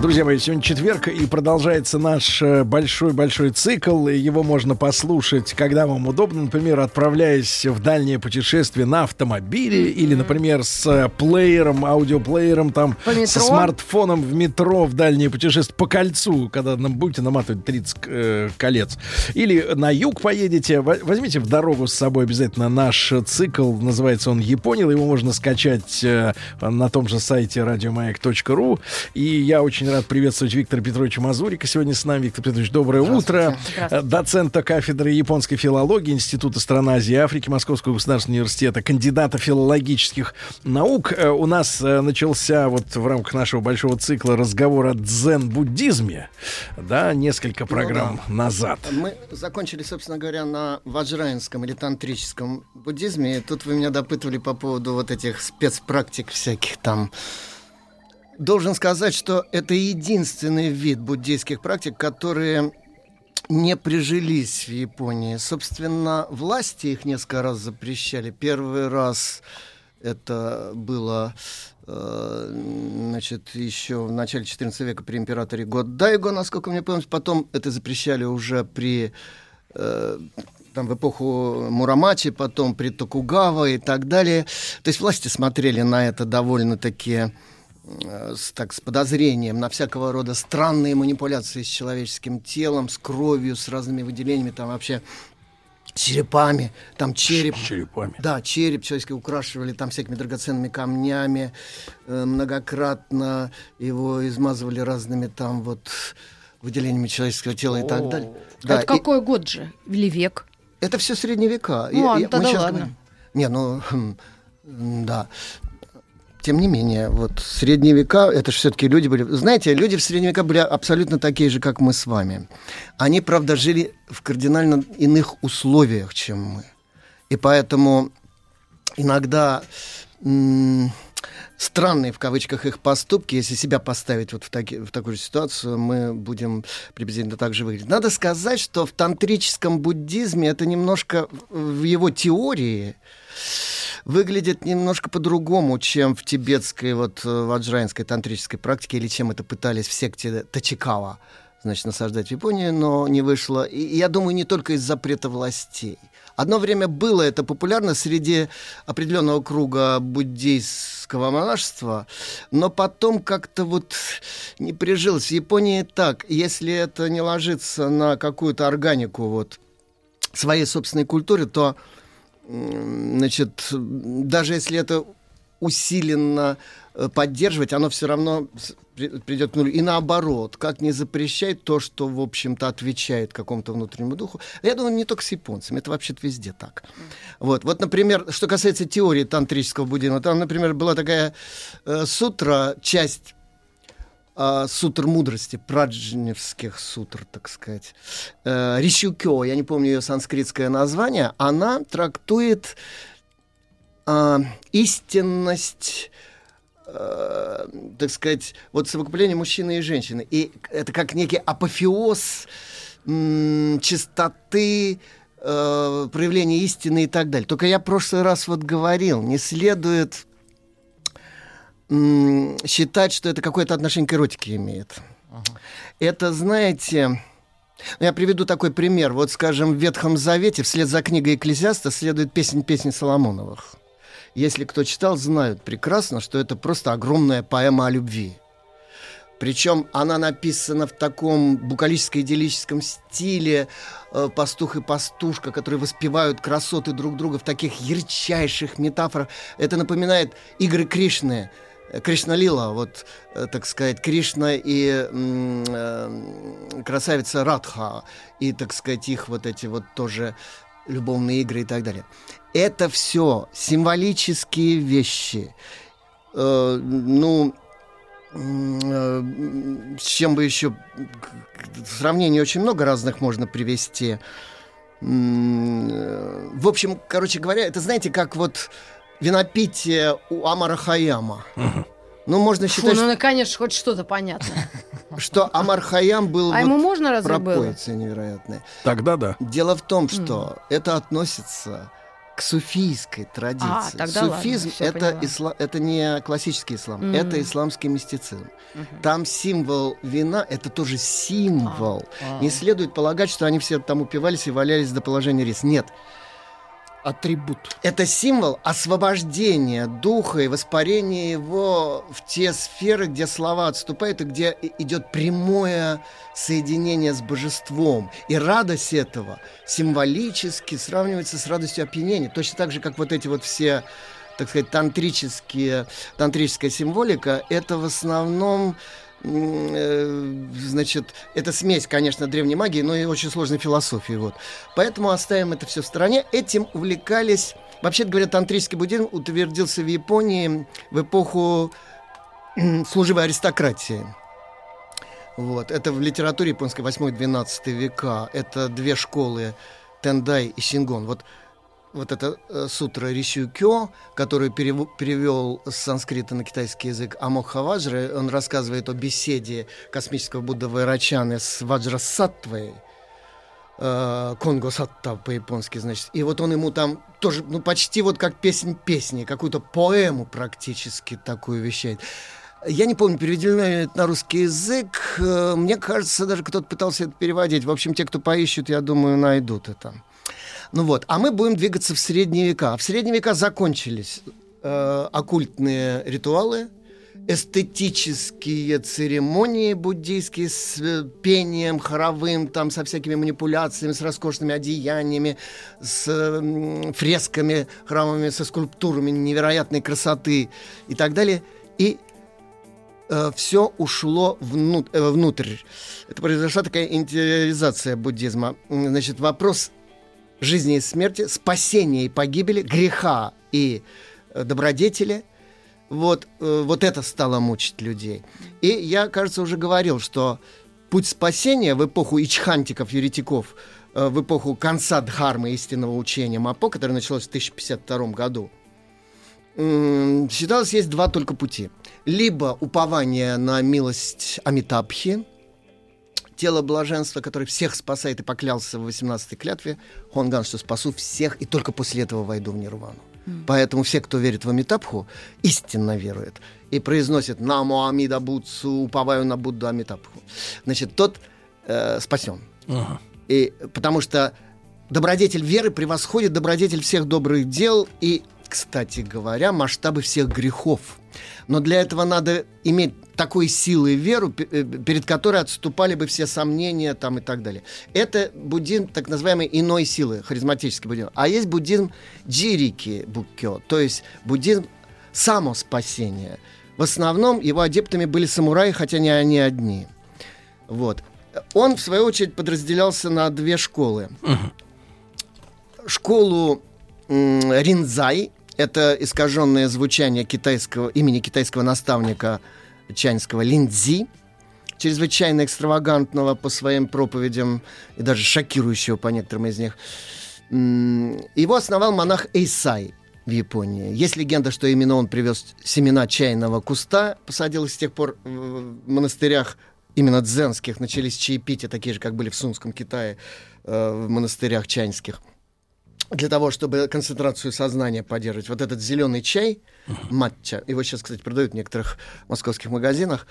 Друзья мои, сегодня четверг, и продолжается наш э, большой-большой цикл. Его можно послушать, когда вам удобно. Например, отправляясь в дальнее путешествие на автомобиле или, например, с э, плеером, аудиоплеером, там, со смартфоном в метро в дальнее путешествие по кольцу, когда нам будете наматывать 30 э, колец. Или на юг поедете, возьмите в дорогу с собой обязательно наш цикл, называется он «Япония». Его можно скачать э, на том же сайте радиомаяк.ру. И я очень очень рад приветствовать Виктора Петровича Мазурика. Сегодня с нами. Виктор Петрович, доброе утро. Здравствуйте. Доцента кафедры японской филологии Института стран Азии и Африки Московского государственного университета, кандидата филологических наук. Э, у нас э, начался вот в рамках нашего большого цикла разговор о дзен-буддизме. Да, несколько ну программ ну, да. назад. Мы закончили, собственно говоря, на ваджраинском или тантрическом буддизме. И тут вы меня допытывали по поводу вот этих спецпрактик всяких там Должен сказать, что это единственный вид буддийских практик, которые не прижились в Японии. Собственно, власти их несколько раз запрещали. Первый раз это было э, значит, еще в начале XIV века при императоре Годдайго, насколько мне помню. Потом это запрещали уже при э, там, в эпоху Мурамачи, потом при Токугава и так далее. То есть власти смотрели на это довольно-таки с, так, с подозрением на всякого рода странные манипуляции с человеческим телом, с кровью, с разными выделениями, там вообще черепами, там череп. Черепами. Да, череп человеческий украшивали там всякими драгоценными камнями, э, многократно его измазывали разными там вот выделениями человеческого тела и так далее. Да, это какой год же? Или век? Это все средние века. Ну, я, я, тогда ладно. Говорим, не, ну, хм, да тем не менее, вот средние века, это же все-таки люди были... Знаете, люди в средние века были абсолютно такие же, как мы с вами. Они, правда, жили в кардинально иных условиях, чем мы. И поэтому иногда странные, в кавычках, их поступки, если себя поставить вот в, таки, в такую же ситуацию, мы будем приблизительно так же выглядеть. Надо сказать, что в тантрическом буддизме это немножко в его теории выглядит немножко по-другому, чем в тибетской вот э, ваджрайнской тантрической практике, или чем это пытались в секте Тачикава значит, насаждать в Японии, но не вышло. И я думаю, не только из запрета властей. Одно время было это популярно среди определенного круга буддийского монашества, но потом как-то вот не прижилось. В Японии так, если это не ложится на какую-то органику вот своей собственной культуры, то значит, даже если это усиленно э, поддерживать, оно все равно придет к нулю. И наоборот, как не запрещать то, что, в общем-то, отвечает какому-то внутреннему духу. Я думаю, не только с японцами, это вообще-то везде так. Вот, вот, например, что касается теории тантрического буддизма, там, например, была такая э, сутра, часть э, сутр мудрости, праджневских сутр, так сказать. Э, Ришюкё, я не помню ее санскритское название, она трактует э, истинность э, так сказать, вот совокупление мужчины и женщины. И это как некий апофеоз чистоты, э, проявления истины и так далее. Только я в прошлый раз вот говорил, не следует считать, что это какое-то отношение к эротике имеет. Ага. Это, знаете, я приведу такой пример. Вот, скажем, в Ветхом Завете вслед за книгой Экклезиаста следует песнь песни Соломоновых. Если кто читал, знают прекрасно, что это просто огромная поэма о любви. Причем она написана в таком букалическо-идиллическом стиле э, пастух и пастушка, которые воспевают красоты друг друга в таких ярчайших метафорах. Это напоминает игры Кришны – Кришна Лила, вот, э, так сказать, Кришна и э, красавица Радха, и, так сказать, их вот эти вот тоже любовные игры и так далее. Это все символические вещи. Э, ну, э, с чем бы еще сравнений очень много разных можно привести. Э, в общем, короче говоря, это знаете, как вот винопитие у Амара Хаяма. Ну, можно считать, Фу, ну, наконец, хоть что-то понятно. что Амар Хаям был А вот ему можно разве было? невероятная. Тогда да. Дело в том, что это относится к суфийской традиции. А, тогда ладно, Суфизм всё это, исла- это не классический ислам, Мгм. это исламский мистицизм. Там символ вина это тоже символ. А. Не следует полагать, что они все там упивались и валялись до положения рис. Нет. Атрибут. Это символ освобождения духа и воспарения его в те сферы, где слова отступают и где идет прямое соединение с божеством. И радость этого символически сравнивается с радостью опьянения. Точно так же, как вот эти вот все так сказать, тантрические, тантрическая символика, это в основном значит, это смесь, конечно, древней магии, но и очень сложной философии. Вот. Поэтому оставим это все в стороне. Этим увлекались... Вообще говоря, тантрический буддизм утвердился в Японии в эпоху служивой аристократии. Вот. Это в литературе японской 8-12 века. Это две школы Тендай и Сингон. Вот вот эта э, сутра Ришюкё, которую перев- перевел с санскрита на китайский язык Амок Хаваджра, он рассказывает о беседе космического Будда Вайрачаны с Ваджрасаттвой, э, Конго Сатта по-японски, значит. И вот он ему там тоже, ну, почти вот как песнь песни, какую-то поэму практически такую вещает. Я не помню, переведено ли это на русский язык. Э, Мне кажется, даже кто-то пытался это переводить. В общем, те, кто поищут, я думаю, найдут это. Ну вот, а мы будем двигаться в средние века. В средние века закончились э, оккультные ритуалы, эстетические церемонии буддийские с э, пением хоровым, там со всякими манипуляциями, с роскошными одеяниями, с фресками храмовыми, со скульптурами невероятной красоты и так далее. И все ушло э, внутрь. Это произошла такая интериализация буддизма. Значит, вопрос жизни и смерти, спасения и погибели, греха и э, добродетели. Вот, э, вот это стало мучить людей. И я, кажется, уже говорил, что путь спасения в эпоху ичхантиков, еретиков, э, в эпоху конца дхармы истинного учения Мапо, которое началось в 1052 году, считалось, есть два только пути. Либо упование на милость Амитабхи, тело блаженства, которое всех спасает и поклялся в 18-й клятве, Хонган, что спасу всех, и только после этого войду в нирвану. Поэтому все, кто верит в Амитабху, истинно верует и произносит «Намо Амида Бутсу, уповаю на Будду Амитабху». Значит, тот э, спасен. Ага. И, потому что добродетель веры превосходит добродетель всех добрых дел и, кстати говоря, масштабы всех грехов. Но для этого надо иметь такой силы веру, пе- э, перед которой отступали бы все сомнения там и так далее. Это буддизм так называемой иной силы, харизматический буддизм. А есть буддизм джирики буккё, то есть буддизм самоспасения. В основном его адептами были самураи, хотя не они одни. Вот. Он, в свою очередь, подразделялся на две школы. Школу Ринзай, это искаженное звучание китайского, имени китайского наставника чайнского Линдзи, чрезвычайно экстравагантного по своим проповедям и даже шокирующего по некоторым из них. Его основал монах Эйсай в Японии. Есть легенда, что именно он привез семена чайного куста, посадил их с тех пор в монастырях именно дзенских начались чаепития, такие же, как были в Сунском Китае, э, в монастырях чайнских для того, чтобы концентрацию сознания поддерживать. Вот этот зеленый чай, матча, его сейчас, кстати, продают в некоторых московских магазинах,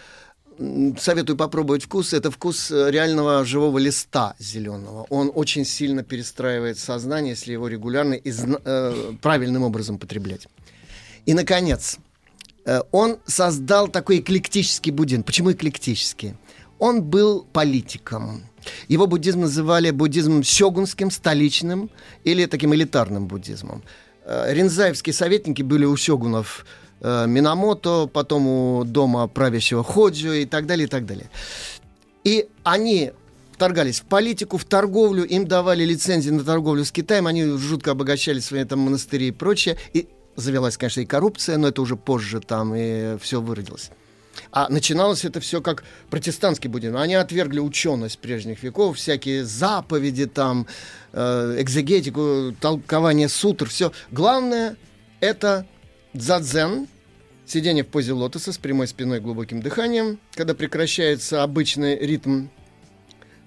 Советую попробовать вкус. Это вкус э, реального живого листа зеленого. Он очень сильно перестраивает сознание, если его регулярно и э, правильным образом потреблять. И, наконец, э, он создал такой эклектический буддизм. Почему эклектический? Он был политиком. Его буддизм называли буддизмом сёгунским, столичным или таким элитарным буддизмом. Э, Ринзаевские советники были у сёгунов э, Минамото, потом у дома правящего Ходжо и так далее, и так далее. И они вторгались в политику, в торговлю, им давали лицензии на торговлю с Китаем, они жутко обогащали свои там монастыри и прочее. И завелась, конечно, и коррупция, но это уже позже там и все выродилось. А начиналось это все как протестантский буддизм. Они отвергли ученость прежних веков, всякие заповеди, там, э, экзегетику, толкование сутр, все. Главное — это дзадзен, сидение в позе лотоса с прямой спиной глубоким дыханием, когда прекращается обычный ритм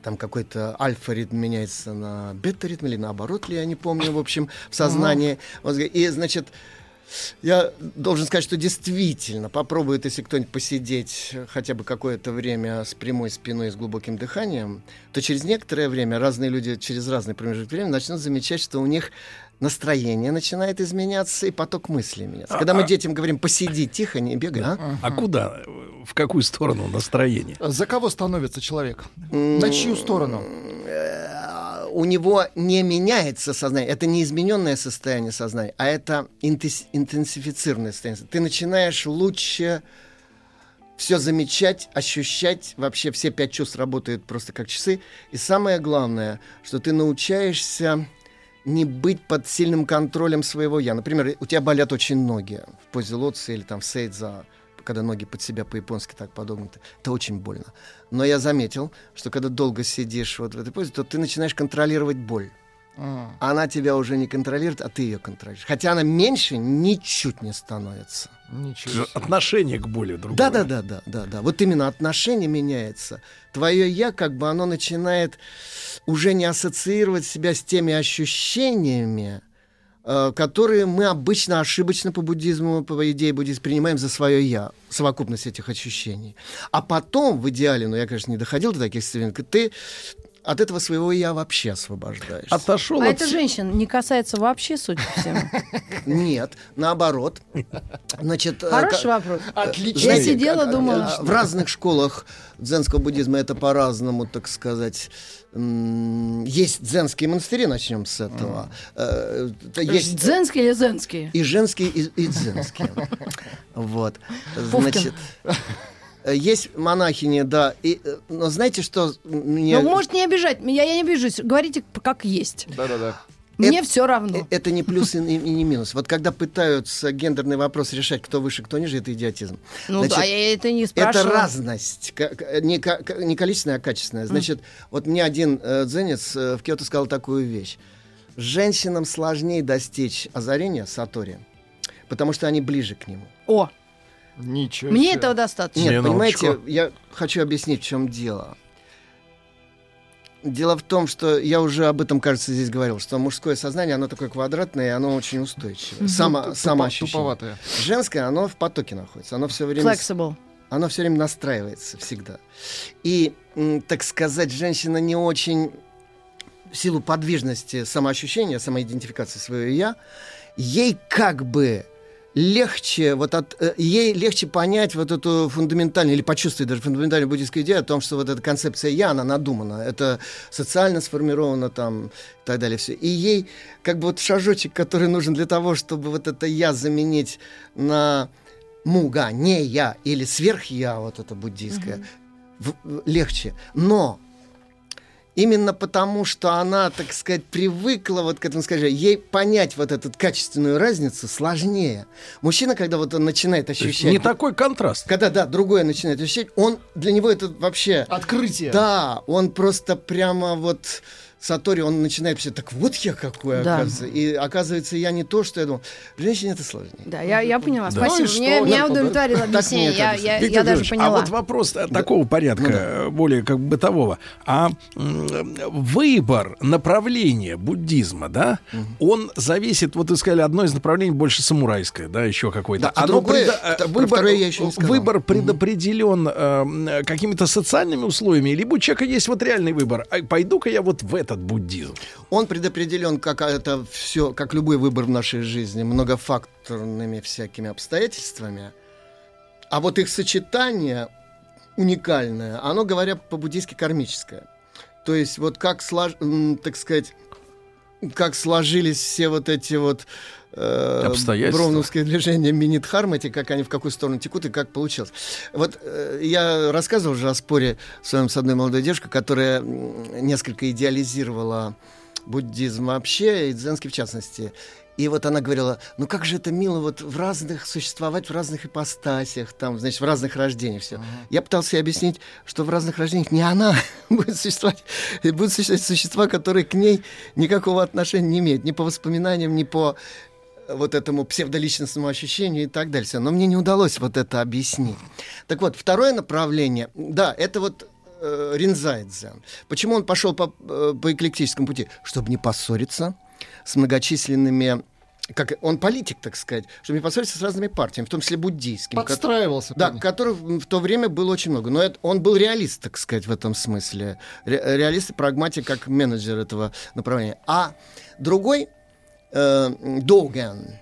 там какой-то альфа-ритм меняется на бета-ритм или наоборот ли, я не помню, в общем, в сознании. И, значит, я должен сказать, что действительно попробует, если кто-нибудь посидеть хотя бы какое-то время с прямой спиной и с глубоким дыханием, то через некоторое время разные люди через разный промежуток времени начнут замечать, что у них настроение начинает изменяться и поток мыслей меняться. Когда мы детям говорим «посиди тихо, не бегай», а? А куда? В какую сторону настроение? За кого становится человек? На чью сторону? У него не меняется сознание. Это не измененное состояние сознания, а это интенс- интенсифицированное состояние. Ты начинаешь лучше все замечать, ощущать. Вообще все пять чувств работают просто как часы. И самое главное, что ты научаешься не быть под сильным контролем своего я. Например, у тебя болят очень ноги в позе лотоса или там в сейдза, когда ноги под себя по-японски так подогнуты. Это очень больно. Но я заметил, что когда долго сидишь вот в этой позе, то ты начинаешь контролировать боль. А, Она тебя уже не контролирует, а ты ее контролируешь. Хотя она меньше ничуть не становится. Ничего. себе. Отношение к боли другое. Да, да, да, да, да, да. Вот именно отношение меняется. Твое я, как бы, оно начинает уже не ассоциировать себя с теми ощущениями, которые мы обычно ошибочно по буддизму, по идее буддизма, принимаем за свое я, совокупность этих ощущений. А потом, в идеале, но я, конечно, не доходил до таких состояний, ты от этого своего я вообще освобождаешься. Отошел А от... это женщин не касается вообще, судя по всему. Нет, наоборот. Значит, э, Хороший вопрос. Отлично. Я сидела, думала. А, В разных школах дзенского буддизма это по-разному, так сказать. Есть дзенские монастыри, начнем с этого. Э, это Есть Дзенские или зенские? и женские, и, и дзенские. Вот. Значит, э, есть монахини, да. И, э, но знаете, что мне... Ну, может, не обижать. Я, я не обижусь. Говорите, как есть. Да-да-да. Мне все равно. Э, Это не плюс и, и не минус. Вот когда пытаются гендерный вопрос решать, кто выше, кто ниже, это идиотизм. Ну Значит, да, я это не Это спрашивала. разность, ка- ка- не, не количественная, а качественная. Значит, вот мне один э, дзенец э, в Киото сказал такую вещь. Женщинам сложнее достичь озарения сатори, потому что они ближе к нему. О, Ничего мне себе. этого достаточно. Нет, Минуточку. понимаете, я хочу объяснить, в чем дело. Дело в том, что я уже об этом, кажется, здесь говорил, что мужское сознание, оно такое квадратное, и оно очень устойчивое. Само, самоощущение. Туповатое. Женское, оно в потоке находится. Оно все время... Flexible. оно все время настраивается всегда. И, так сказать, женщина не очень в силу подвижности самоощущения, самоидентификации своего я, ей как бы легче вот от э, ей легче понять вот эту фундаментальную или почувствовать даже фундаментальную буддийскую идею о том, что вот эта концепция я она надумана, это социально сформировано там и так далее все. И ей как бы вот шажочек, который нужен для того, чтобы вот это я заменить на муга, не я или сверх я, вот это буддийское, в- легче. Но именно потому, что она, так сказать, привыкла вот к этому, скажем, ей понять вот эту качественную разницу сложнее. Мужчина, когда вот он начинает ощущать... Не такой контраст. Когда, да, другое начинает ощущать, он, для него это вообще... Открытие. Да, он просто прямо вот Сатори, он начинает писать, так вот я какой, Да. оказывается. И оказывается, я не то, что я думал. Женщине это сложнее. Да, я, я поняла. Да. Спасибо. Ну? Мне, меня Ну, удовлетворило объяснение. Я, я, я даже Федорович, поняла. А вот вопрос э, такого порядка, э, более как бы бытового. А выбор направления буддизма, да, он зависит, вот вы сказали, одно из направлений больше самурайское, да, еще какое-то. Да, а другое, э, сказал. выбор предопределен э, м, какими-то социальными условиями, либо у человека есть вот реальный выбор. А пойду-ка я вот в этот буддизм. Он предопределен, как это все, как любой выбор в нашей жизни, многофакторными всякими обстоятельствами. А вот их сочетание уникальное, оно, говоря по-буддийски, кармическое. То есть вот как, слож- так сказать, как сложились все вот эти вот э, Обстоятельства. броуновские движения Минитхармати, как они в какую сторону текут и как получилось. Вот э, я рассказывал уже о споре своем с одной молодой девушкой, которая несколько идеализировала буддизм вообще и дзенский в частности. И вот она говорила, ну как же это мило вот в разных, существовать в разных ипостасях, там, значит, в разных рождениях все. Я пытался ей объяснить, что в разных рождениях не она будет существовать, и будут существовать существа, которые к ней никакого отношения не имеют, ни по воспоминаниям, ни по вот этому псевдоличностному ощущению и так далее. Но мне не удалось вот это объяснить. Так вот, второе направление, да, это вот э, Ринзайдзен. Почему он пошел по, э, по эклектическому пути? Чтобы не поссориться с многочисленными как он политик, так сказать, чтобы не поссориться с разными партиями, в том числе буддийскими. ко- Подстраивался. да, парень. которых в то время было очень много. Но это, он был реалист, так сказать, в этом смысле. Ре- реалист и прагматик как менеджер этого направления. А другой, э, Доуган,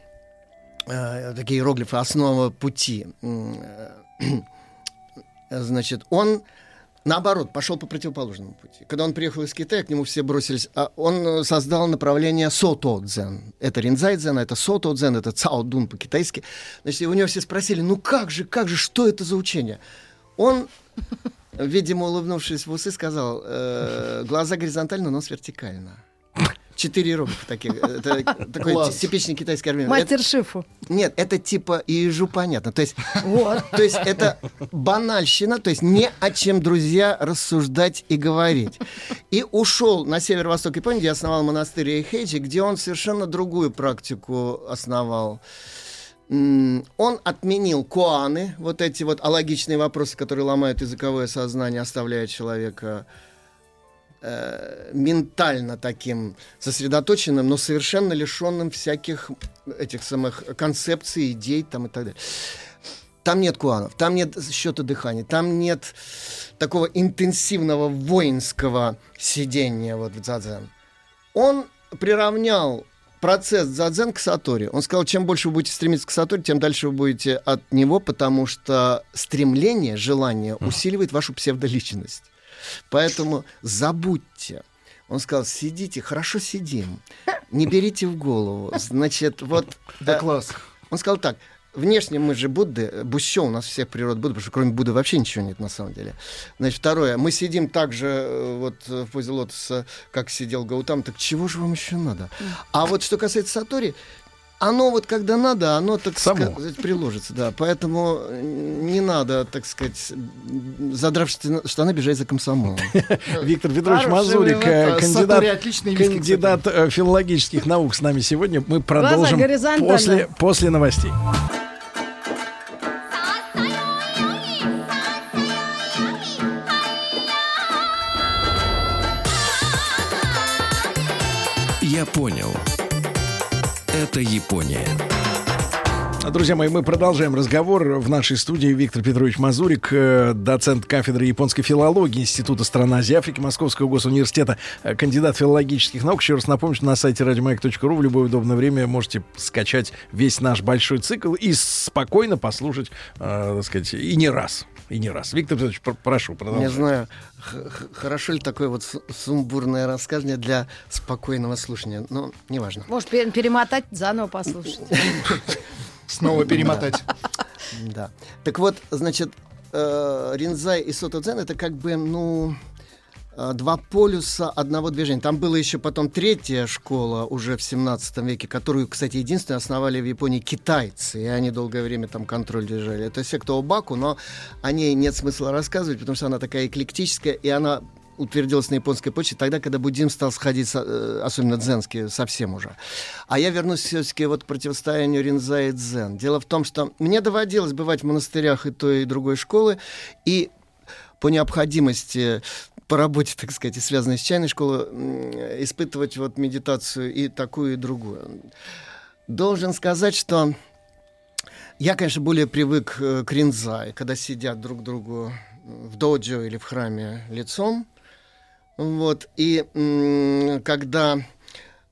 э, такие иероглифы, основа пути, э, значит, он наоборот пошел по противоположному пути. Когда он приехал из Китая, к нему все бросились. А он создал направление сото-дзен. Это ринзай-дзен, это сото-дзен, это цао-дун по-китайски. Значит, у него все спросили, ну как же, как же, что это за учение? Он, видимо, улыбнувшись в усы, сказал, э, глаза горизонтально, нос вертикально. Четыре иероглифа таких. Это такой типичный китайский армян. Мастер Шифу. Нет, это типа ежу понятно. То есть, Вот. то есть это банальщина, то есть не о чем, друзья, рассуждать и говорить. И ушел на северо-восток Японии, где основал монастырь Эйхейджи, где он совершенно другую практику основал. Он отменил куаны, вот эти вот алогичные вопросы, которые ломают языковое сознание, оставляя человека э, ментально таким сосредоточенным, но совершенно лишенным всяких этих самых концепций, идей там и так далее. Там нет куанов, там нет счета дыхания, там нет такого интенсивного воинского сидения вот в дзадзен. Он приравнял процесс дзадзен к сатори. Он сказал, чем больше вы будете стремиться к сатори, тем дальше вы будете от него, потому что стремление, желание усиливает вашу псевдоличность. Поэтому забудьте. Он сказал, сидите, хорошо сидим, не берите в голову. Значит, вот... Да э, класс. он сказал так. Внешне мы же Будды, Буссё у нас всех природ Будды, потому что кроме Будды вообще ничего нет на самом деле. Значит, второе. Мы сидим так же э, вот э, в позе лотоса, как сидел Гаутам. Так чего же вам еще надо? А вот что касается Сатори, оно вот когда надо, оно, так Само. сказать, приложится, да. Поэтому не надо, так сказать, задрав штаны- бежать за комсомолом. Виктор Петрович Мазурик, э, кандидат, кандидат э, филологических наук с нами сегодня. Мы продолжим после, после новостей. Это Япония. Друзья мои, мы продолжаем разговор. В нашей студии Виктор Петрович Мазурик, э, доцент кафедры японской филологии Института стран Азии Африки Московского госуниверситета, э, кандидат филологических наук. Еще раз напомню, что на сайте радиомаяк.ру в любое удобное время можете скачать весь наш большой цикл и спокойно послушать, э, так сказать, и не раз. И не раз. Виктор Петрович, пр- прошу, Не продолжайте. знаю, хорошо ли такое вот су- сумбурное рассказывание для спокойного слушания, но неважно. Может, пер- перемотать, заново послушать. Снова перемотать. Да. Так вот, значит, э, Ринзай и Сотодзен это как бы, ну, два полюса одного движения. Там была еще потом третья школа уже в 17 веке, которую, кстати, единственную основали в Японии китайцы, и они долгое время там контроль держали. Это секта Обаку, но о ней нет смысла рассказывать, потому что она такая эклектическая, и она утвердилась на японской почте тогда, когда буддизм стал сходить, э, особенно дзенский, совсем уже. А я вернусь все-таки вот к противостоянию Ринза и Дзен. Дело в том, что мне доводилось бывать в монастырях и той, и другой школы, и по необходимости по работе, так сказать, и связанной с чайной школой, испытывать вот медитацию и такую, и другую. Должен сказать, что я, конечно, более привык э, к ринзай, когда сидят друг другу в доджо или в храме лицом. Вот. И когда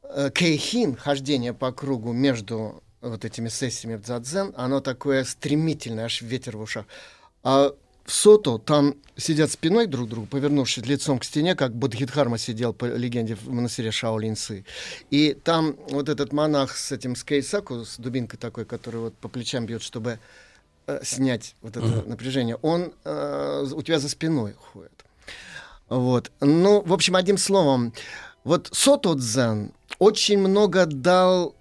э, кейхин, хождение по кругу между вот этими сессиями в дзадзен, оно такое стремительное, аж ветер в ушах. А в сото там сидят спиной друг к другу, повернувшись лицом к стене, как Бодхидхарма сидел по легенде в монастыре Шаолинцы. И там вот этот монах с этим скейсаку, с дубинкой такой, который вот по плечам бьет, чтобы э, снять вот это напряжение, он э, у тебя за спиной ходит. Вот. Ну, в общем, одним словом, вот Сото Дзен очень много дал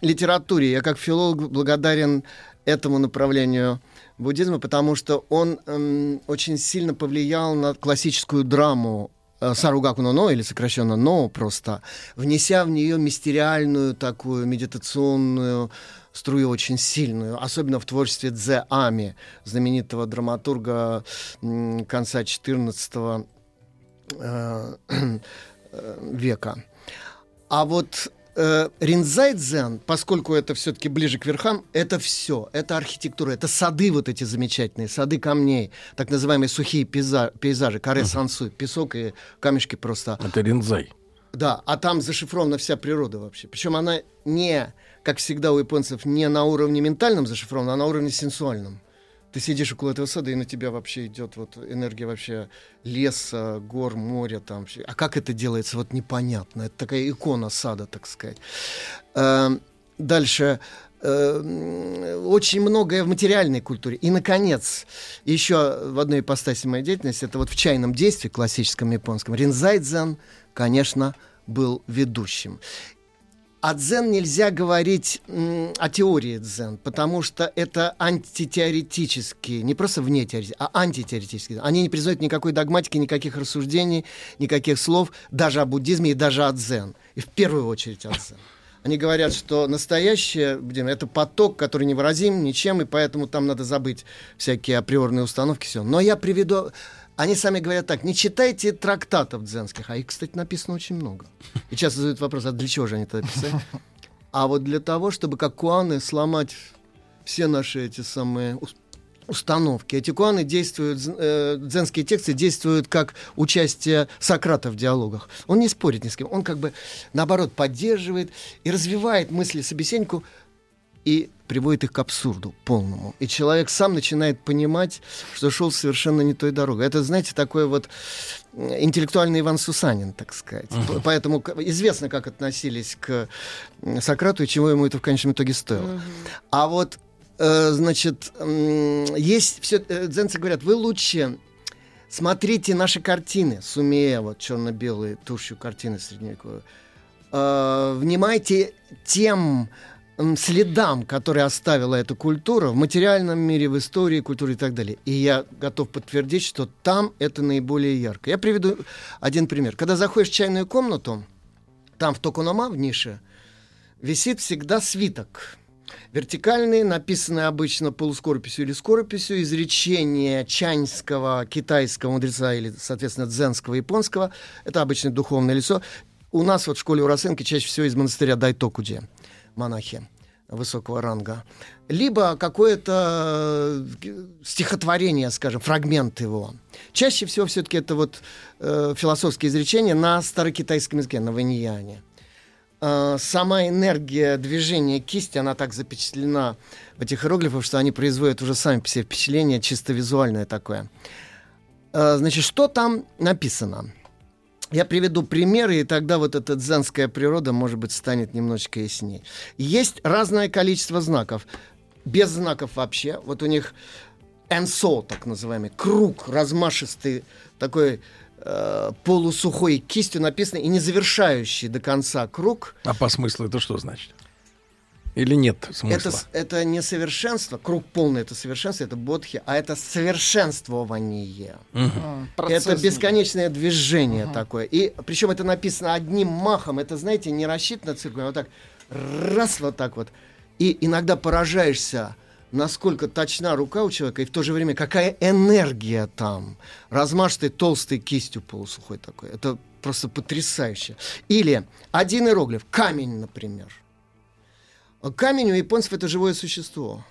литературе. Я как филолог благодарен этому направлению буддизма, потому что он эм, очень сильно повлиял на классическую драму э, Саругаку но но, или сокращенно но просто, внеся в нее мистериальную такую медитационную струю очень сильную, особенно в творчестве Дзе Ами, знаменитого драматурга м, конца 14 э, э, века. А вот э, Ринзай Дзен, поскольку это все-таки ближе к верхам, это все, это архитектура, это сады вот эти замечательные, сады камней, так называемые сухие пейза- пейзажи, каре сансу, песок и камешки просто. Это Ринзай. Да, а там зашифрована вся природа вообще. Причем она не, как всегда у японцев, не на уровне ментальном зашифрована, а на уровне сенсуальном. Ты сидишь около этого сада, и на тебя вообще идет вот энергия вообще леса, гор, моря там. А как это делается, вот непонятно. Это такая икона сада, так сказать. Эм, Дальше э, очень многое в материальной культуре. И, наконец, еще в одной ипостаси моей деятельности, это вот в чайном действии классическом японском, Ринзайдзен, конечно, был ведущим. О дзен нельзя говорить о теории дзен, потому что это антитеоретические, не просто вне теории, а антитеоретические. Они не признают никакой догматики, никаких рассуждений, никаких слов, даже о буддизме и даже о дзен. И в первую очередь о дзен. Они говорят, что настоящее будем, это поток, который невыразим ничем, и поэтому там надо забыть всякие априорные установки. Все. Но я приведу... Они сами говорят так, не читайте трактатов дзенских, а их, кстати, написано очень много. И часто задают вопрос, а для чего же они это писали? А вот для того, чтобы как куаны сломать все наши эти самые ус- установки. Эти куаны действуют, э, дзенские тексты действуют как участие Сократа в диалогах. Он не спорит ни с кем, он как бы наоборот поддерживает и развивает мысли собеседнику и приводит их к абсурду полному. И человек сам начинает понимать, что шел совершенно не той дорогой. Это, знаете, такой вот интеллектуальный Иван Сусанин, так сказать. П- Поэтому известно, как относились к Сократу и чего ему это в конечном итоге стоило. А вот, э, значит, есть все, э, дзенцы говорят, вы лучше смотрите наши картины, сумея, вот черно-белые тушью картины средневековые, э, внимайте тем следам, которые оставила эта культура в материальном мире, в истории, культуре и так далее. И я готов подтвердить, что там это наиболее ярко. Я приведу один пример. Когда заходишь в чайную комнату, там в Токонома, в нише, висит всегда свиток. Вертикальный, написанный обычно полускорописью или скорописью, изречение чаньского, китайского мудреца или, соответственно, дзенского, японского. Это обычное духовное лицо. У нас вот в школе Урасенки чаще всего из монастыря Дайтокуди монахи высокого ранга. Либо какое-то э, стихотворение, скажем, фрагмент его. Чаще всего все-таки это вот э, философские изречения на старокитайском языке, на ваньяне. Э, сама энергия движения кисти, она так запечатлена в этих иероглифах, что они производят уже сами по себе впечатление чисто визуальное такое. Э, значит, что там написано? Я приведу примеры, и тогда вот эта дзенская природа, может быть, станет немножечко яснее. Есть разное количество знаков. Без знаков вообще. Вот у них энсо, так называемый, круг размашистый, такой э, полусухой кистью написано, и не завершающий до конца круг. А по смыслу это что значит? Или нет смысла? Это, это не совершенство, круг полный это совершенство, это бодхи, а это совершенствование. Процесс Это бесконечное движение такое. И причем это написано одним махом. Это, знаете, не рассчитано циркулем, а вот так раз вот так вот. И иногда поражаешься, насколько точна рука у человека, и в то же время какая энергия там. Размашистой толстой кистью полусухой такой. Это просто потрясающе. Или один иероглиф, камень, например. Камень у японцев это живое существо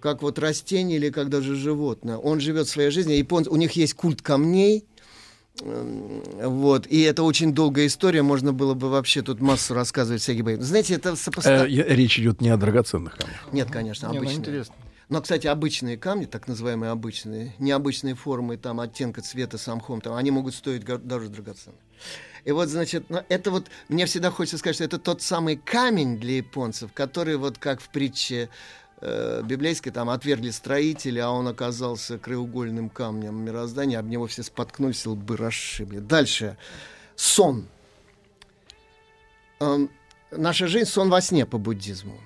как вот растение или как даже животное. Он живет своей жизнью. Японцы, у них есть культ камней. Эм, Вот. И это очень долгая история. Можно было бы вообще тут массу рассказывать всякие бои. Знаете, это Э, сопоставимо. я- речь идет не о драгоценных камнях. Нет, конечно, Не, ну, обычные. интересно. Но, кстати, обычные камни, так называемые обычные, необычные формы, там, оттенка цвета самхом, там, они могут стоить дороже драгоценных. И вот, значит, ну, это вот, мне всегда хочется сказать, что это тот самый камень для японцев, который вот как в притче э, библейской, там, отвергли строители, а он оказался краеугольным камнем мироздания, об него все споткнулись, лбы расшибли. Дальше. Сон. Эм, наша жизнь сон во сне по буддизму.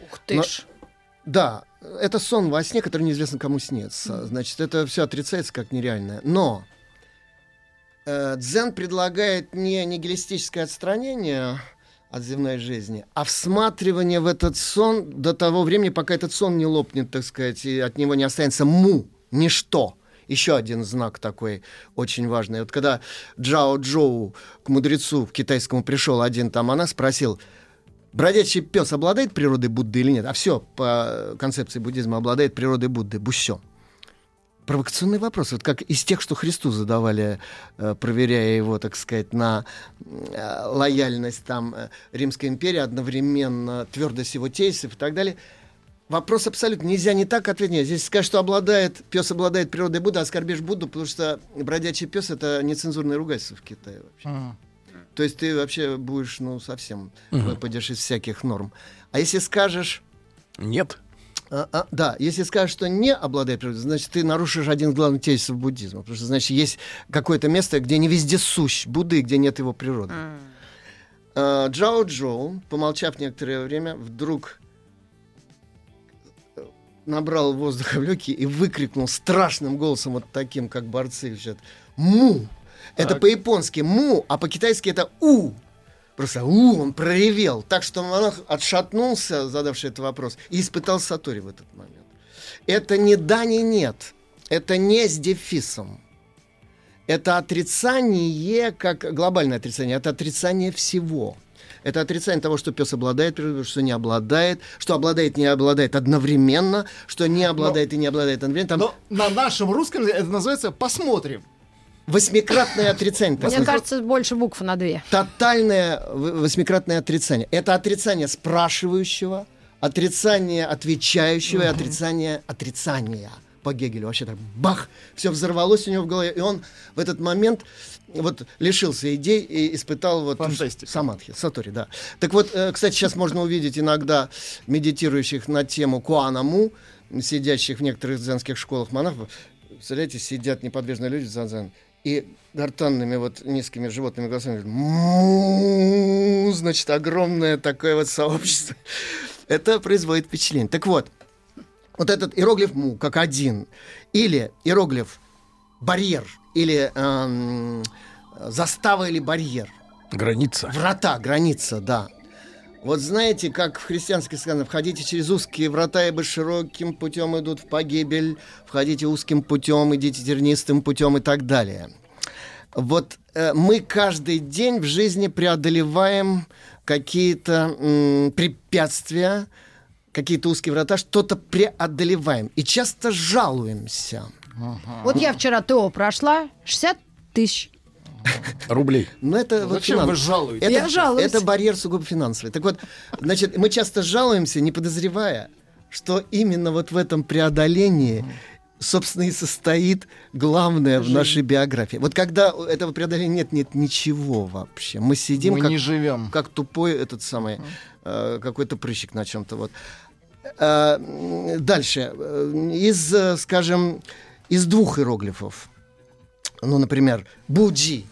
Ух ты Но- ж. Да, это сон во сне, который неизвестно кому снится. Значит, это все отрицается как нереальное. Но э, дзен предлагает не нигилистическое отстранение от земной жизни, а всматривание в этот сон до того времени, пока этот сон не лопнет, так сказать, и от него не останется му, ничто. Еще один знак такой очень важный. Вот когда Джао Джоу к мудрецу в китайскому пришел один там, она спросил, бродячий пес обладает природой Будды или нет? А все по концепции буддизма обладает природой Будды. Буссё. Провокационный вопрос. Вот как из тех, что Христу задавали, э, проверяя его, так сказать, на э, лояльность там э, Римской империи, одновременно твердость его тезисов и так далее. Вопрос абсолютно нельзя не так ответить. Нет, Здесь сказать, что обладает, пес обладает природой Будды, оскорбишь Будду, потому что бродячий пес это нецензурное ругательство в Китае вообще. Ага. То есть ты вообще будешь, ну, совсем выпадешь из всяких норм. А если скажешь, Нет. а, а, да, если скажешь, что не обладает природой, значит, ты нарушишь один из главных тезисов буддизма. Потому что, значит, есть какое-то место, где не везде сущ Будды, где нет его природы. А, Джао Джоу, помолчав некоторое время, вдруг э, набрал воздуха в легкие и выкрикнул страшным голосом, вот таким, как борцы кричат, «Му!» Это по-японски «му», а по-китайски это «у». Просто «у» он проревел. Так что монах отшатнулся, задавший этот вопрос, и испытал сатори в этот момент. Это не да, не нет. Это не с дефисом. Это отрицание, как глобальное отрицание, это отрицание всего. Это отрицание того, что пес обладает что не обладает, что обладает, не обладает одновременно, что не обладает и не обладает одновременно. Там Но на нашем русском это называется «посмотрим». Восьмикратное отрицание. Мне сказать. кажется, больше букв на две. Тотальное восьмикратное отрицание. Это отрицание спрашивающего, отрицание отвечающего и отрицание отрицания. По Гегелю вообще так бах, все взорвалось у него в голове, и он в этот момент вот лишился идей и испытал вот Фантастика. самадхи, сатори, да. Так вот, э, кстати, сейчас можно увидеть иногда медитирующих на тему куанаму, сидящих в некоторых дзенских школах монахов. Представляете, сидят неподвижные люди за дзен и гортанными вот низкими животными голосами говорят, «Му». значит, огромное такое вот сообщество. Это производит впечатление. Так вот, вот этот иероглиф му как один, или иероглиф барьер, или эм, застава или барьер, Граница. врата, граница, да. Вот знаете, как в христианских сказано, входите через узкие врата, ибо широким путем идут в погибель, входите узким путем, идите тернистым путем и так далее. Вот э, мы каждый день в жизни преодолеваем какие-то м, препятствия, какие-то узкие врата, что-то преодолеваем. И часто жалуемся. Вот я вчера ТО прошла, 60 тысяч. Рублей. Но это вот Зачем вы финанс. жалуетесь? Это, Я жалуюсь. это барьер сугубо финансовый. Так вот, значит, мы часто жалуемся, не подозревая, что именно вот в этом преодолении собственно, и состоит главное в нашей биографии. Вот когда этого преодоления нет, нет ничего вообще. Мы сидим Мы как, не живем. как тупой этот самый э, какой-то прыщик на чем-то вот. Э, дальше Э, из, э, скажем, из двух иероглифов. Ну, например, буджи.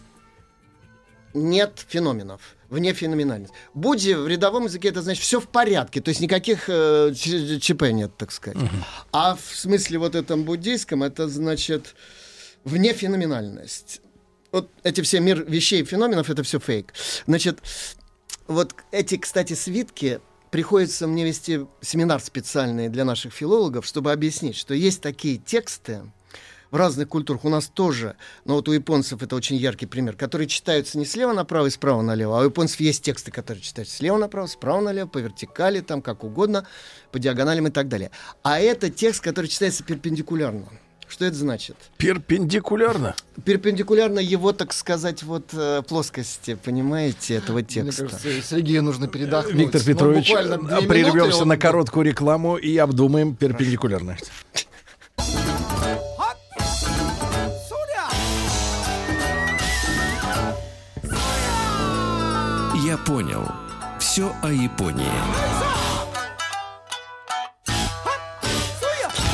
Нет феноменов. Вне феноменальность. Будди в рядовом языке это значит все в порядке, то есть никаких э, ЧП нет, так сказать. А в смысле вот этом буддийском это значит вне феноменальность. Вот эти все мир вещей и феноменов это все фейк. Значит, вот эти, кстати, свитки приходится мне вести семинар специальный для наших филологов, чтобы объяснить, что есть такие тексты в разных культурах, у нас тоже, но вот у японцев это очень яркий пример, которые читаются не слева направо и справа налево, а у японцев есть тексты, которые читаются слева направо, справа налево, по вертикали, там как угодно, по диагоналям и так далее. А это текст, который читается перпендикулярно. Что это значит? Перпендикулярно. Перпендикулярно его, так сказать, вот э, плоскости, понимаете, этого Мне текста. кажется, Сергею нужно передохнуть. Виктор Ну, Петрович, минуты, прервемся он- на короткую рекламу и обдумаем перпендикулярность. Понял. Все о Японии.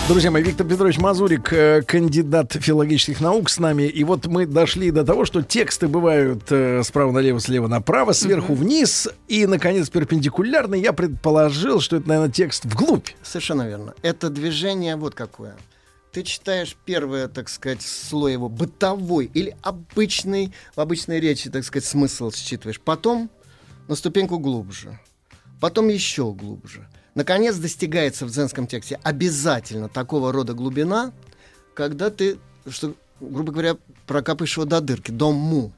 Друзья мои, Виктор Петрович Мазурик, э, кандидат филологических наук с нами. И вот мы дошли до того, что тексты бывают э, справа налево, слева направо, сверху вниз. И, наконец, перпендикулярно. Я предположил, что это, наверное, текст вглубь. Совершенно верно. Это движение вот какое. Ты читаешь первое, так сказать, слой его бытовой или обычный, в обычной речи, так сказать, смысл считываешь. Потом на ступеньку глубже. Потом еще глубже. Наконец достигается в дзенском тексте обязательно такого рода глубина, когда ты, что, грубо говоря, прокапаешь его до дырки, до му,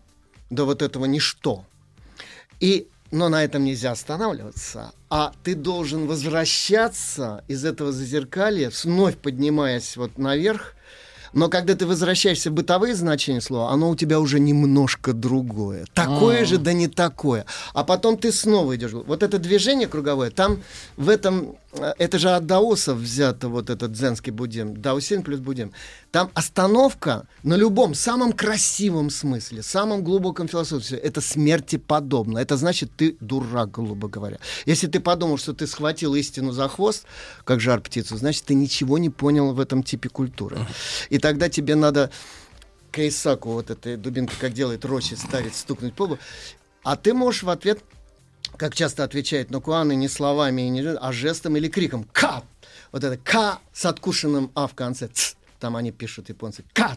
до вот этого ничто. И, но на этом нельзя останавливаться, а ты должен возвращаться из этого зазеркалья, вновь поднимаясь вот наверх, но когда ты возвращаешься в бытовые значения слова, оно у тебя уже немножко другое. Такое же, да не такое. А потом ты снова идешь. Вот это движение круговое, там в этом, это же от даосов взято вот этот дзенский буддизм, даосин плюс буддизм. Там остановка на любом, самом красивом смысле, самом глубоком философии, это смерти подобно. Это значит, ты дурак, грубо говоря. Если ты подумал, что ты схватил истину за хвост, как жар птицу, значит, ты ничего не понял в этом типе культуры. И тогда тебе надо кейсаку, вот этой дубинкой, как делает Рощи, старец, стукнуть по лбу. А ты можешь в ответ, как часто отвечает Нокуаны, не словами, не, а жестом или криком «Ка!» Вот это «Ка» с откушенным «а» в конце. «Ц». Там они пишут, японцы. «Ка!»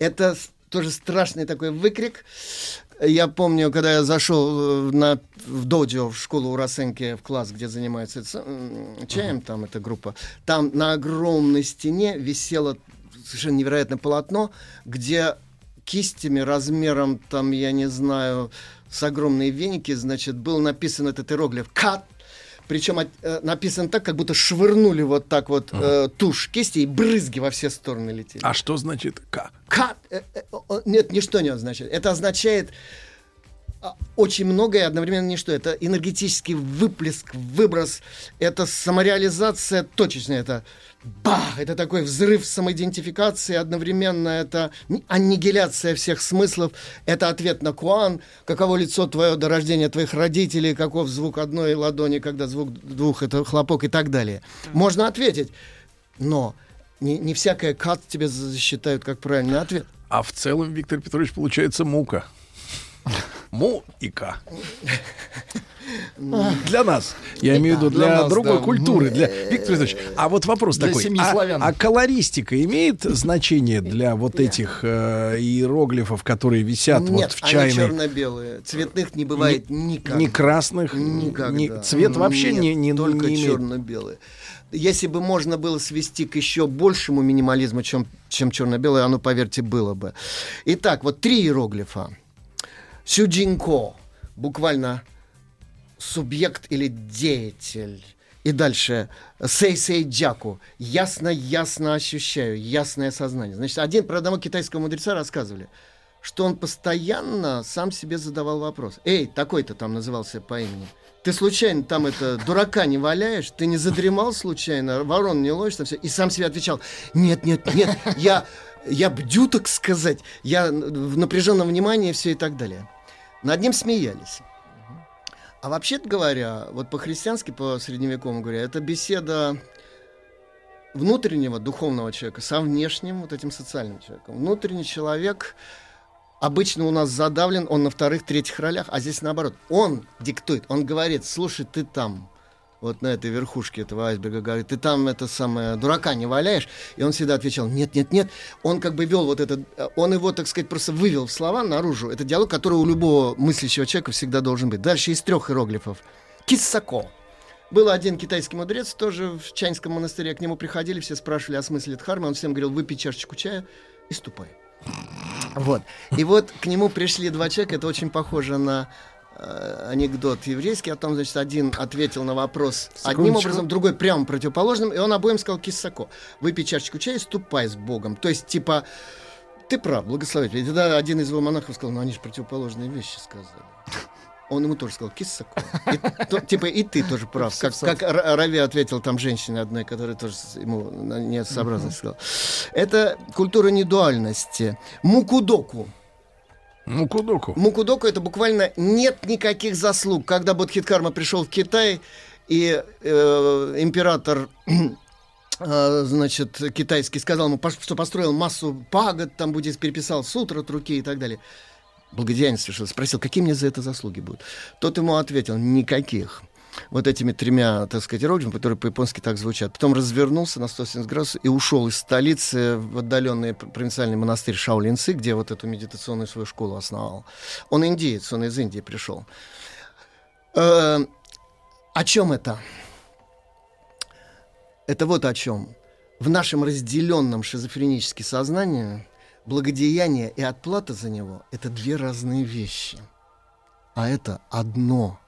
Это тоже страшный такой выкрик. Я помню, когда я зашел э, на, в доджо, в школу у Расенки, в класс, где занимаются ц- м, чаем, там эта группа, там на огромной стене висело совершенно невероятное полотно, где кистями размером, там, я не знаю, с огромные веники, значит, был написан этот иероглиф «Кат», причем от- э, написан так, как будто швырнули вот так вот э, тушь кисти, и брызги во все стороны летели. А что значит «к»? Cut. э, э, Нет, ничто не означает. Это означает а, очень многое, одновременно ничто. Это энергетический выплеск, выброс, это самореализация точечная, это бах, это такой взрыв самоидентификации, одновременно это ни- аннигиляция всех смыслов, это ответ на куан, каково лицо твое до рождения твоих родителей, каков звук одной ладони, когда звук двух, это хлопок и так далее. Можно ответить, но не, не всякое кат тебе засчитают как правильный ответ. А в целом, Виктор Петрович, получается мука. Му и К. Для нас. Я имею в виду Для для нас, другой да. культуры. Для... Виктор Петрович, а вот вопрос Для такой. семьи а, славян. а колористика имеет значение для вот этих э, иероглифов, которые висят Нет, вот в они чайной? черно-белые. Цветных не бывает никогда. Ни красных, Никогда. ни- цвет вообще Нет, не, не, только не имеет. черно-белые. Если бы можно было свести к еще большему минимализму, чем, чем черно-белое, оно, поверьте, было бы. Итак, вот три иероглифа. Сюджинко, буквально субъект или деятель. И дальше сей-сей джаку. Ясно-ясно ощущаю, ясное сознание. Значит, один про одного китайского мудреца рассказывали, что он постоянно сам себе задавал вопрос. Эй, такой-то там назывался по имени. Ты случайно там это дурака не валяешь? Ты не задремал случайно? Ворон не ловишь? Там все? И сам себе отвечал, нет, нет, нет, я, я бдю, так сказать. Я в напряженном внимании все и так далее. Над ним смеялись. А вообще говоря, вот по-христиански, по средневековому говоря, это беседа внутреннего духовного человека со внешним вот этим социальным человеком. Внутренний человек обычно у нас задавлен, он на вторых, третьих ролях, а здесь наоборот. Он диктует, он говорит, слушай, ты там, вот на этой верхушке этого айсберга, говорит, ты там это самое, дурака не валяешь? И он всегда отвечал, нет, нет, нет. Он как бы вел вот этот, э, он его, так сказать, просто вывел в слова наружу. Это диалог, который у любого мыслящего человека всегда должен быть. Дальше из трех иероглифов. Киссако. Был один китайский мудрец, тоже в Чаньском монастыре, к нему приходили, все спрашивали о смысле дхармы, он всем говорил, выпей чашечку чая и ступай. Вот. И вот к нему пришли два человека, это очень похоже на анекдот еврейский о том, значит, один ответил на вопрос одним Секундочку. образом, другой прямо противоположным, и он обоим сказал кисако. Выпей чашечку чая и ступай с Богом. То есть, типа, ты прав, благословить. И тогда один из его монахов сказал, ну они же противоположные вещи сказали. Он ему тоже сказал, кисако. И то- типа, и ты тоже прав. Как, как Ра- Рави ответил там женщине одной, которая тоже ему несообразно сказала. Это культура недуальности. Мукудоку. Ну, кудоку. Мукудоку это буквально нет никаких заслуг. Когда Бодхиткарма пришел в Китай, и э, император а, значит, китайский, сказал ему, что построил массу пагод, там будет переписал сутр от руки и так далее. Благодеяние совершил. Спросил, какие мне за это заслуги будут? Тот ему ответил, никаких. Вот этими тремя, так сказать, иероглифами, которые по-японски так звучат. Потом развернулся на 170 градусов и ушел из столицы в отдаленный пр- провинциальный монастырь Шаолинцы, где вот эту медитационную свою школу основал. Он индиец, он из Индии пришел. Э, О чем это? Это вот о чем. В нашем разделенном шизофренически сознании благодеяние и отплата за него — это две разные вещи. А это одно.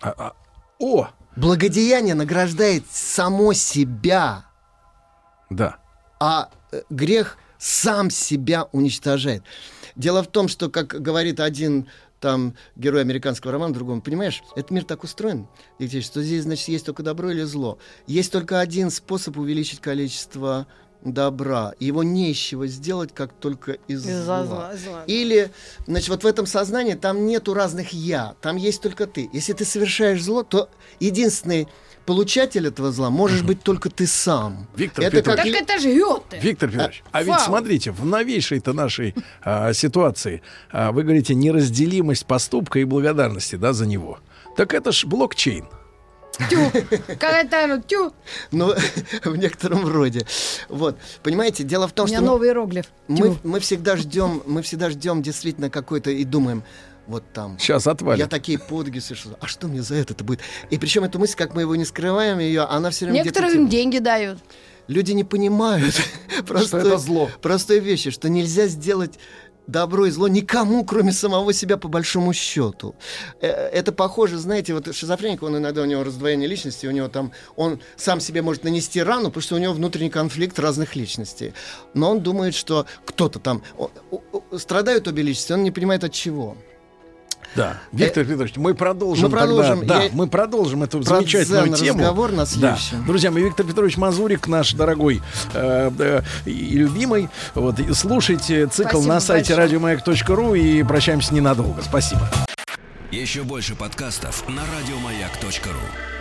А- а- О, Благодеяние награждает само себя, да. а э, грех сам себя уничтожает. Дело в том, что, как говорит один там герой американского романа, другому, понимаешь, этот мир так устроен, что здесь, значит, есть только добро или зло. Есть только один способ увеличить количество добра. Его не из чего сделать, как только из Из-за зла. зла- зла. Или, значит, вот в этом сознании там нету разных «я», там есть только ты. Если ты совершаешь зло, то единственный получатель этого зла можешь быть только ты сам. Виктор это Петрович. как Так это же Гёте. Виктор Петрович, а ведь Фау. смотрите, в новейшей-то нашей а, ситуации а, вы говорите неразделимость поступка и благодарности, да, за него. Так это ж блокчейн. Тю. Какая-то тю. Ну, в некотором роде. Вот. Понимаете, дело в У том, меня что мы- новый иероглиф. мы, мы всегда ждем, мы всегда ждем действительно какой-то и думаем, вот там. Сейчас отвалит. Я такие подвиги совершил. А что мне за это-то будет? И причем эту мысль, как мы его не скрываем, ее, она все время где-то Некоторым тем- деньги дают. Люди не понимают простой, это зло. простой вещи, что нельзя сделать добро и зло никому, кроме самого себя, по большому счету. Э, Это похоже, знаете, вот шизофреник, он иногда у него раздвоение личности, у него там, он сам себе может нанести рану, потому что у него внутренний конфликт разных личностей. Но он думает, что кто-то там, страдают обе личности, он не понимает от чего. Да. Виктор Петрович, мы продолжим, мы продолжим. тогда. Да, Я- мы продолжим эту Про замечательную тему. разговор на Да. Друзья мои, Виктор Петрович Мазурик, наш дорогой э, э, и любимый. Вот, и слушайте цикл Спасибо на сайте большое. радиомаяк.ру и прощаемся ненадолго. Спасибо. Еще больше подкастов на радиомаяк.ру.